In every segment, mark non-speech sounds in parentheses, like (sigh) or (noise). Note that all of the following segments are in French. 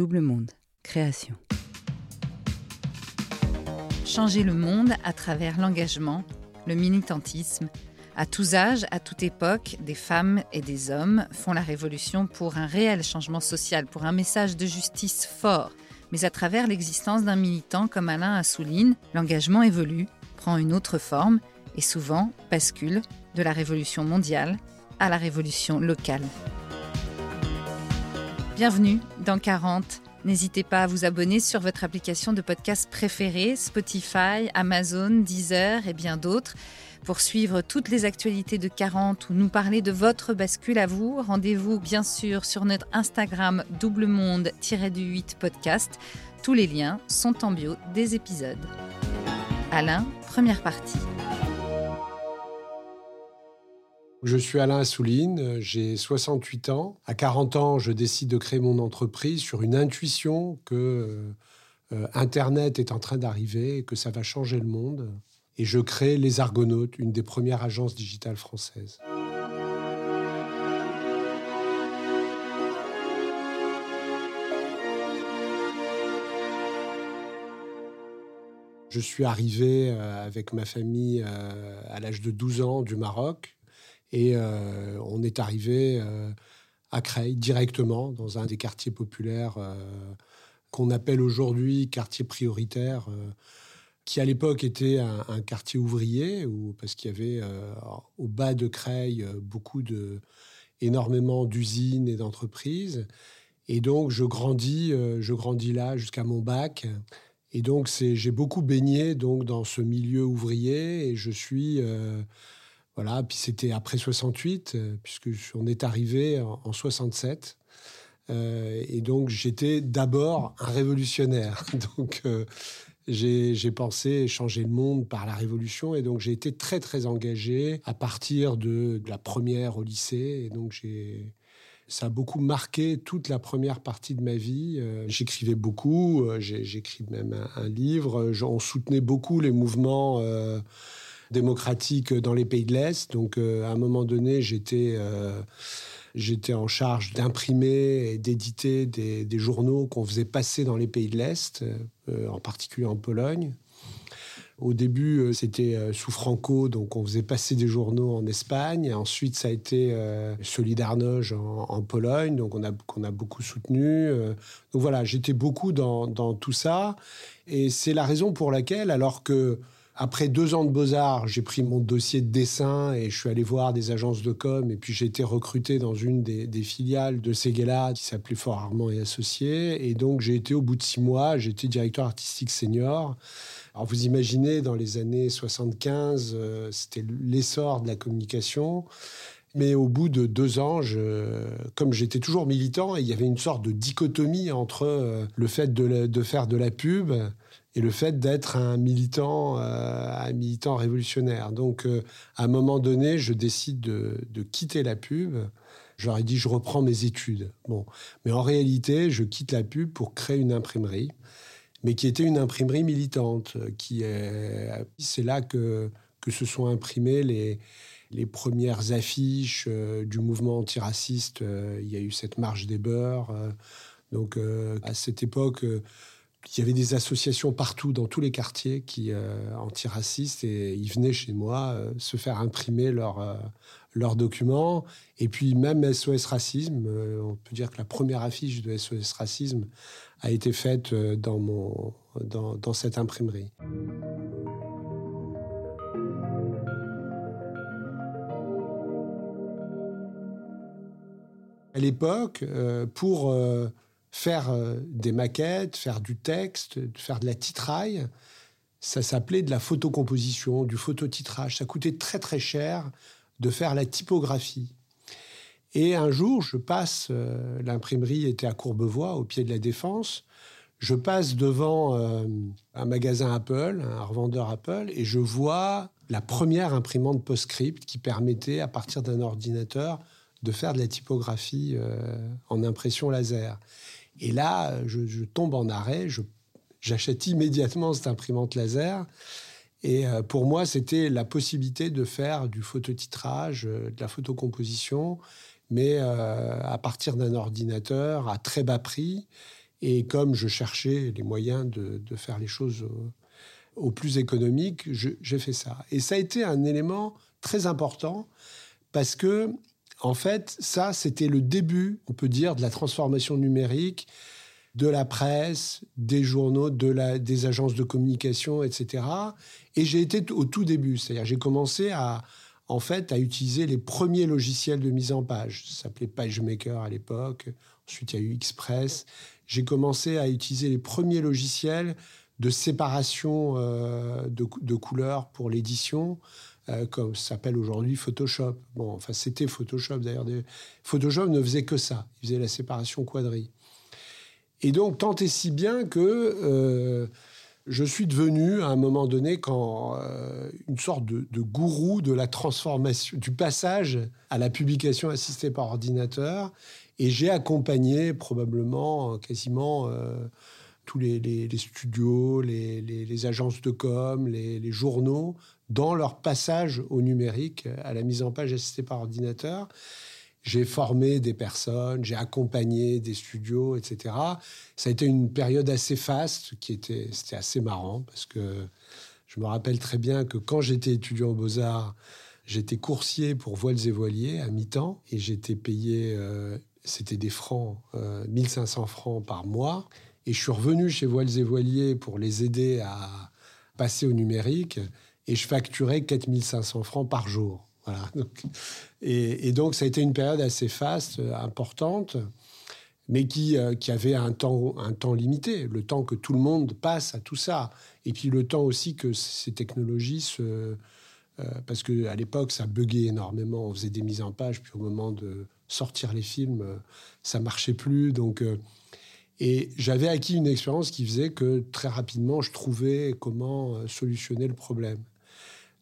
Double Monde, création. Changer le monde à travers l'engagement, le militantisme. À tous âges, à toute époque, des femmes et des hommes font la révolution pour un réel changement social, pour un message de justice fort. Mais à travers l'existence d'un militant comme Alain Assouline, l'engagement évolue, prend une autre forme et souvent bascule de la révolution mondiale à la révolution locale. Bienvenue dans 40. N'hésitez pas à vous abonner sur votre application de podcast préférée, Spotify, Amazon, Deezer et bien d'autres. Pour suivre toutes les actualités de 40 ou nous parler de votre bascule à vous, rendez-vous bien sûr sur notre Instagram double monde-du-8 podcast. Tous les liens sont en bio des épisodes. Alain, première partie. Je suis Alain Assouline, j'ai 68 ans. À 40 ans, je décide de créer mon entreprise sur une intuition que euh, Internet est en train d'arriver que ça va changer le monde. Et je crée Les Argonautes, une des premières agences digitales françaises. Je suis arrivé euh, avec ma famille euh, à l'âge de 12 ans du Maroc. Et euh, on est arrivé euh, à Creil directement, dans un des quartiers populaires euh, qu'on appelle aujourd'hui quartier prioritaire qui à l'époque était un, quartier ouvrier, ou parce qu'il y avait au bas de Creil beaucoup énormément d'usines et d'entreprises. Et donc je grandis, je grandis là jusqu'à mon bac. Et donc j'ai beaucoup baigné donc dans ce milieu ouvrier et je suis puis c'était après 68, euh, puisque on est arrivé en, 67. Euh, et donc j'étais d'abord un révolutionnaire. (laughs) Donc euh, j'ai pensé changer le monde par la révolution et donc j'ai été très très engagé à partir de, la première au lycée. Et donc ça a beaucoup marqué toute la première partie de ma vie. J'écrivais beaucoup, j'écris même un, livre. On soutenait beaucoup les mouvements démocratique dans les pays de l'Est. Donc, euh, à un moment donné, j'étais euh, j'étais en charge d'imprimer et d'éditer des, journaux qu'on faisait passer dans les pays de l'Est, euh, en particulier en Pologne. Au début, c'était sous Franco, donc on faisait passer des journaux en Espagne. Ensuite, ça a été Solidarność en, en, Pologne, donc on a, qu'on a beaucoup soutenu. Donc voilà, j'étais beaucoup dans, dans tout ça. Et c'est la raison pour laquelle, alors que après deux ans de Beaux-Arts, j'ai pris mon dossier de dessin et je suis allé voir des agences de com. Et puis j'ai été recruté dans une des, filiales de Seguela qui s'appelait Fort Armand et Associés. Et donc j'ai été au bout de six mois, j'étais directeur artistique senior. Alors vous imaginez, dans les années 75, euh, c'était l'essor de la communication. Mais au bout de deux ans, comme j'étais toujours militant, il y avait une sorte de dichotomie entre euh, le fait de, de faire de la pub et le fait d'être un militant, euh, un militant révolutionnaire. Donc, euh, à un moment donné, je décide de, quitter la pub. J'aurais dit, je reprends mes études. Bon, mais en réalité, je quitte la pub pour créer une imprimerie, mais qui était une imprimerie militante. Qui est, c'est là que que se sont imprimées les les premières affiches euh, du mouvement antiraciste. il y a eu cette marche des beurs. donc, à cette époque il y avait des associations partout dans tous les quartiers qui euh, antiracistes et ils venaient chez moi euh, se faire imprimer leurs euh, leurs documents et puis même SOS racisme on peut dire que la première affiche de SOS racisme a été faite dans mon dans, dans cette imprimerie. À l'époque, pour faire euh, des maquettes, faire du texte, faire de la titraille. Ça s'appelait de la photocomposition, du phototitrage. Ça coûtait très très cher de faire la typographie. Et un jour, je passe, euh, l'imprimerie était à Courbevoie, au pied de la Défense. Je passe devant euh, un magasin Apple, un revendeur Apple, et je vois la première imprimante PostScript qui permettait, à partir d'un ordinateur, de faire de la typographie en impression laser. Et là, je, tombe en arrêt, j'achète immédiatement cette imprimante laser. Et euh, pour moi, c'était la possibilité de faire du phototitrage, euh, de la photocomposition, mais euh, à partir d'un ordinateur à très bas prix. Et comme je cherchais les moyens de, faire les choses au, plus économique, j'ai fait ça. Et ça a été un élément très important parce que, en fait, ça, c'était le début, on peut dire, de la transformation numérique de la presse, des journaux, de des agences de communication, etc. Et j'ai été au tout début, c'est-à-dire j'ai commencé à, en fait, à utiliser les premiers logiciels de mise en page. Ça s'appelait PageMaker à l'époque. Ensuite, il y a eu Express. J'ai commencé à utiliser les premiers logiciels de séparation euh, de, couleurs pour l'édition, euh, comme s'appelle aujourd'hui Photoshop. Bon, enfin, c'était Photoshop d'ailleurs. Photoshop ne faisait que ça. Il faisait la séparation quadrille. Et donc, tant et si bien que euh, je suis devenu, à un moment donné, quand, euh, une sorte de, gourou de la transformation, du passage à la publication assistée par ordinateur. Et j'ai accompagné probablement quasiment tous les, studios, les, agences de com, les, journaux, dans leur passage au numérique, à la mise en page assistée par ordinateur. J'ai formé des personnes, j'ai accompagné des studios, etc. Ça a été une période assez faste, qui était, c'était assez marrant parce que je me rappelle très bien que quand j'étais étudiant aux Beaux-Arts, j'étais coursier pour Voiles et Voiliers à mi-temps et j'étais payé, euh, c'était des francs, 1500 euh, francs par mois. Et je suis revenu chez Voiles et Voiliers pour les aider à passer au numérique et je facturais 4500 francs par jour. Voilà. (laughs) et, donc, ça a été une période assez faste, euh, importante, mais qui, euh, qui avait un temps, un temps limité, le temps que tout le monde passe à tout ça. Et puis le temps aussi que ces technologies se. Euh, parce qu'à l'époque, ça buguait énormément. On faisait des mises en page, puis au moment de sortir les films, ça marchait plus. Donc. Et j'avais acquis une expérience qui faisait que très rapidement, je trouvais comment solutionner le problème.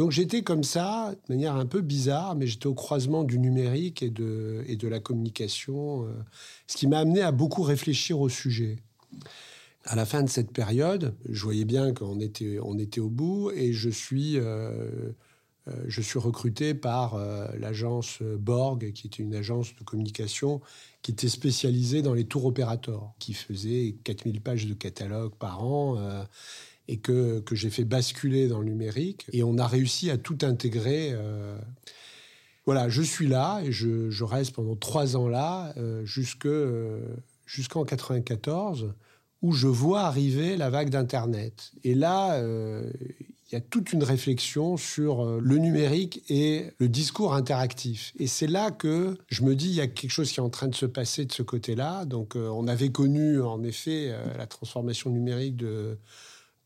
Donc j'étais comme ça, de manière un peu bizarre, mais j'étais au croisement du numérique et de, la communication, euh, ce qui m'a amené à beaucoup réfléchir au sujet. À la fin de cette période, je voyais bien qu'on était, au bout et je suis, euh, euh, recruté par l'agence Borg, qui était une agence de communication qui était spécialisée dans les tours opérateurs, qui faisait 4000 pages de catalogue par an et que, j'ai fait basculer dans le numérique. Et on a réussi à tout intégrer. Euh, voilà, je suis là et je, je reste pendant trois ans là, euh, jusque, euh, jusqu'en 94, où je vois arriver la vague d'Internet. Et là, il y a toute une réflexion sur le numérique et le discours interactif. Et c'est là que je me dis, il y a quelque chose qui est en train de se passer de ce côté-là. Donc, on avait connu, en effet, la transformation numérique de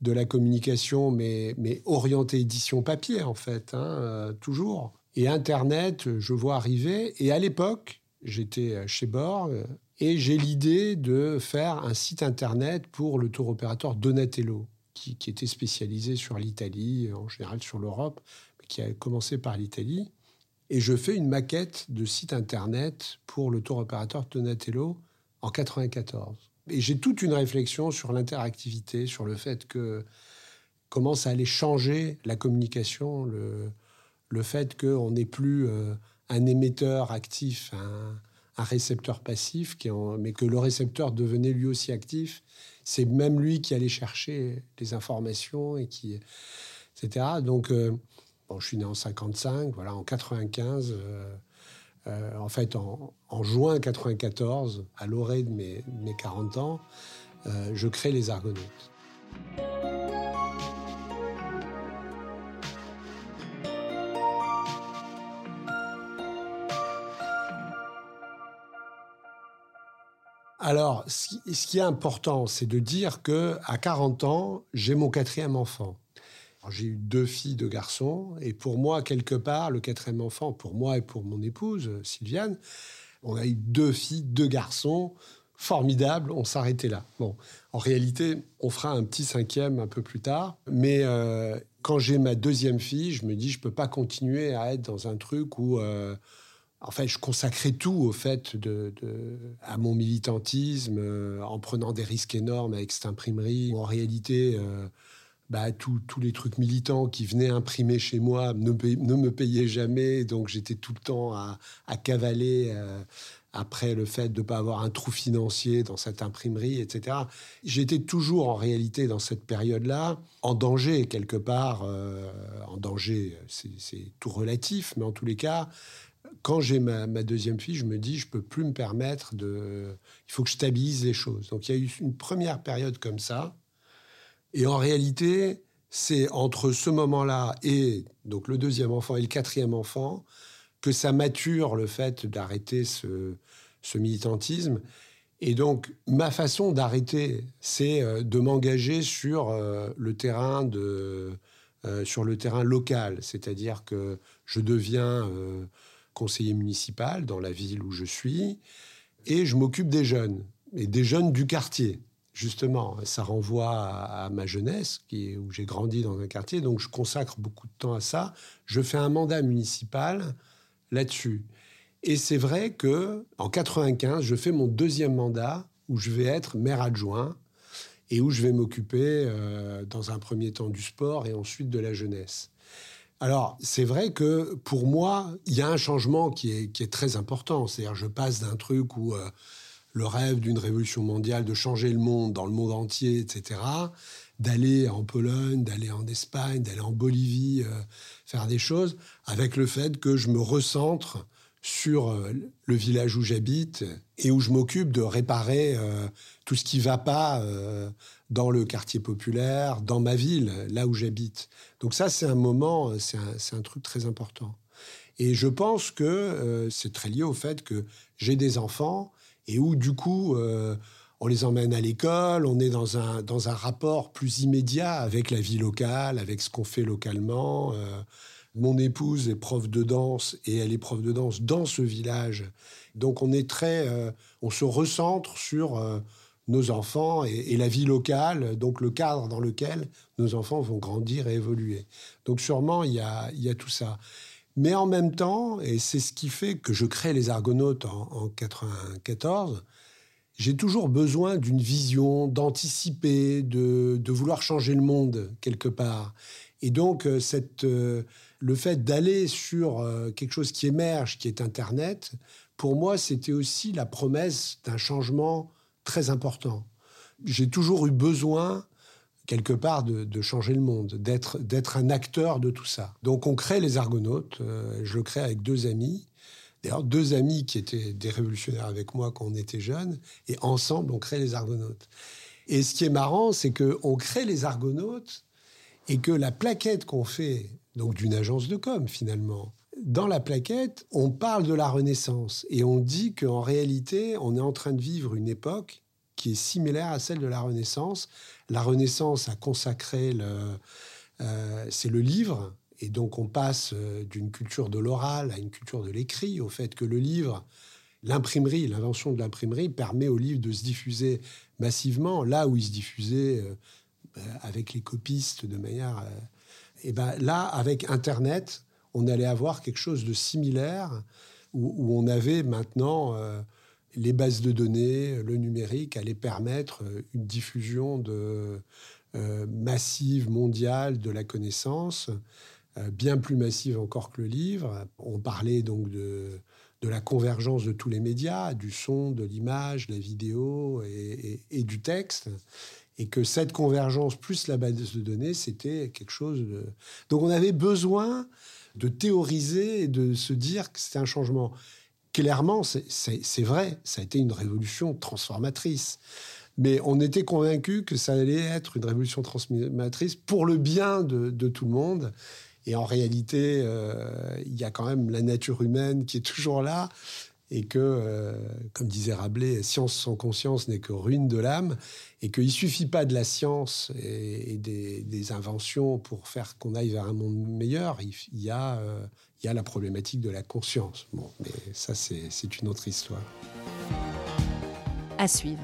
de la communication, mais, orientée édition papier, en fait, hein, euh, toujours. Et Internet, je vois arriver. Et à l'époque, j'étais chez Borg et j'ai l'idée de faire un site Internet pour le tour opérateur Donatello, qui, qui était spécialisé sur l'Italie, en général sur l'Europe, mais qui a commencé par l'Italie. Et je fais une maquette de site Internet pour le tour opérateur Donatello en 94. Et j'ai toute une réflexion sur l'interactivité, sur le fait que comment ça allait changer la communication, le, le fait qu'on n'est plus euh, un émetteur actif, un, un récepteur passif, mais que le récepteur devenait lui aussi actif. C'est même lui qui allait chercher les informations et qui, etc. Donc, euh, bon, je suis né en 55, voilà, en 95. Euh, en fait, en, juin 94, à l'orée de mes, 40 ans, euh, je crée les Argonautes. Alors, ce qui est important, c'est de dire que à 40 ans, j'ai mon quatrième enfant. J'ai eu deux filles, deux garçons, et pour moi, quelque part, le quatrième enfant, pour moi et pour mon épouse, Sylviane, on a eu deux filles, deux garçons, formidables, on s'arrêtait là. Bon, en réalité, on fera un petit cinquième un peu plus tard, mais euh, quand j'ai ma deuxième fille, je me dis, je peux pas continuer à être dans un truc où... Euh, en fait, je consacrais tout au fait de, à mon militantisme, euh, en prenant des risques énormes avec cette imprimerie. En réalité, bah, tous les trucs militants qui venaient imprimer chez moi ne, me payaient jamais, donc j'étais tout le temps à, cavaler, euh, après le fait de ne pas avoir un trou financier dans cette imprimerie, etc. J'étais toujours en réalité dans cette période-là en danger quelque part, euh, en danger, c'est tout relatif, mais en tous les cas, quand j'ai ma, deuxième fille, je me dis, je peux plus me permettre de... Il faut que je stabilise les choses. Donc il y a eu une première période comme ça. Et en réalité, c'est entre ce moment-là et donc le deuxième enfant et le quatrième enfant que ça mature le fait d'arrêter ce, militantisme. Et donc, ma façon d'arrêter, c'est euh, de m'engager sur euh, le terrain de, euh, sur le terrain local, c'est-à-dire que je deviens conseiller municipal dans la ville où je suis et je m'occupe des jeunes et des jeunes du quartier. Justement, ça renvoie à, ma jeunesse, où j'ai grandi dans un quartier, donc je consacre beaucoup de temps à ça. Je fais un mandat municipal là-dessus. Et c'est vrai que en 95, je fais mon deuxième mandat où je vais être maire adjoint et où je vais m'occuper euh, dans un premier temps du sport et ensuite de la jeunesse. Alors, c'est vrai que pour moi, il y a un changement qui est, qui est très important. C'est-à-dire, je passe d'un truc où euh, le rêve d'une révolution mondiale, de changer le monde dans le monde entier, etc., d'aller en Pologne, d'aller en Espagne, d'aller en Bolivie, euh, faire des choses, avec le fait que je me recentre sur euh, le village où j'habite et où je m'occupe de réparer euh, tout ce qui va pas dans le quartier populaire, dans ma ville, là où j'habite. Donc ça, c'est un moment, c'est un, un, truc très important. Et je pense que c'est très lié au fait que j'ai des enfants et où du coup on les emmène à l'école, on est dans un, dans un rapport plus immédiat avec la vie locale, avec ce qu'on fait localement. Euh, mon épouse est prof de danse et elle est prof de danse dans ce village. Donc on est très, euh, on se recentre sur euh, nos enfants et, la vie locale, donc le cadre dans lequel nos enfants vont grandir et évoluer. Donc sûrement il y a, il y a tout ça. Mais en même temps, et c'est ce qui fait que je crée les Argonautes en, en 94, j'ai toujours besoin d'une vision, d'anticiper, de, vouloir changer le monde quelque part. Et donc, euh, euh, le fait d'aller sur euh, quelque chose qui émerge, qui est Internet, pour moi, c'était aussi la promesse d'un changement très important. J'ai toujours eu besoin, quelque part, de, changer le monde, d'être, un acteur de tout ça. Donc, on crée les Argonautes. je le crée avec deux amis. D'ailleurs, deux amis qui étaient des révolutionnaires avec moi quand on était jeunes, et ensemble, on crée les Argonautes. Et ce qui est marrant, c'est qu'on crée les Argonautes et que la plaquette qu'on fait, donc d'une agence de com finalement, dans la plaquette, on parle de la Renaissance et on dit qu'en réalité, on est en train de vivre une époque qui est similaire à celle de la Renaissance. La Renaissance a consacré le, euh, c'est le livre et donc on passe euh, d'une culture de l'oral à une culture de l'écrit, au fait que le livre, l'imprimerie, l'invention de l'imprimerie permet au livre de se diffuser massivement, là où il se diffusait euh, avec les copistes de manière... et ben là, avec Internet, on allait avoir quelque chose de similaire, où, on avait maintenant les bases de données, le numérique allait permettre une diffusion de, massive, mondiale de la connaissance. Euh, bien plus massive encore que le livre. On parlait donc de, la convergence de tous les médias, du son, de l'image, de la vidéo et, du texte. Et que cette convergence plus la base de données, c'était quelque chose. Donc on avait besoin de théoriser et de se dire que c'était un changement. Clairement, c'est vrai, ça a été une révolution transformatrice. Mais on était convaincu que ça allait être une révolution transformatrice pour le bien de, tout le monde et en réalité, euh, il y a quand même la nature humaine qui est toujours là et que, euh, comme disait Rabelais, science sans conscience n'est que ruine de l'âme, et qu'il ne suffit pas de la science et, des, inventions pour faire qu'on aille vers un monde meilleur, il, y a, euh, il y a la problématique de la conscience. Bon, mais ça, c'est une autre histoire. À suivre.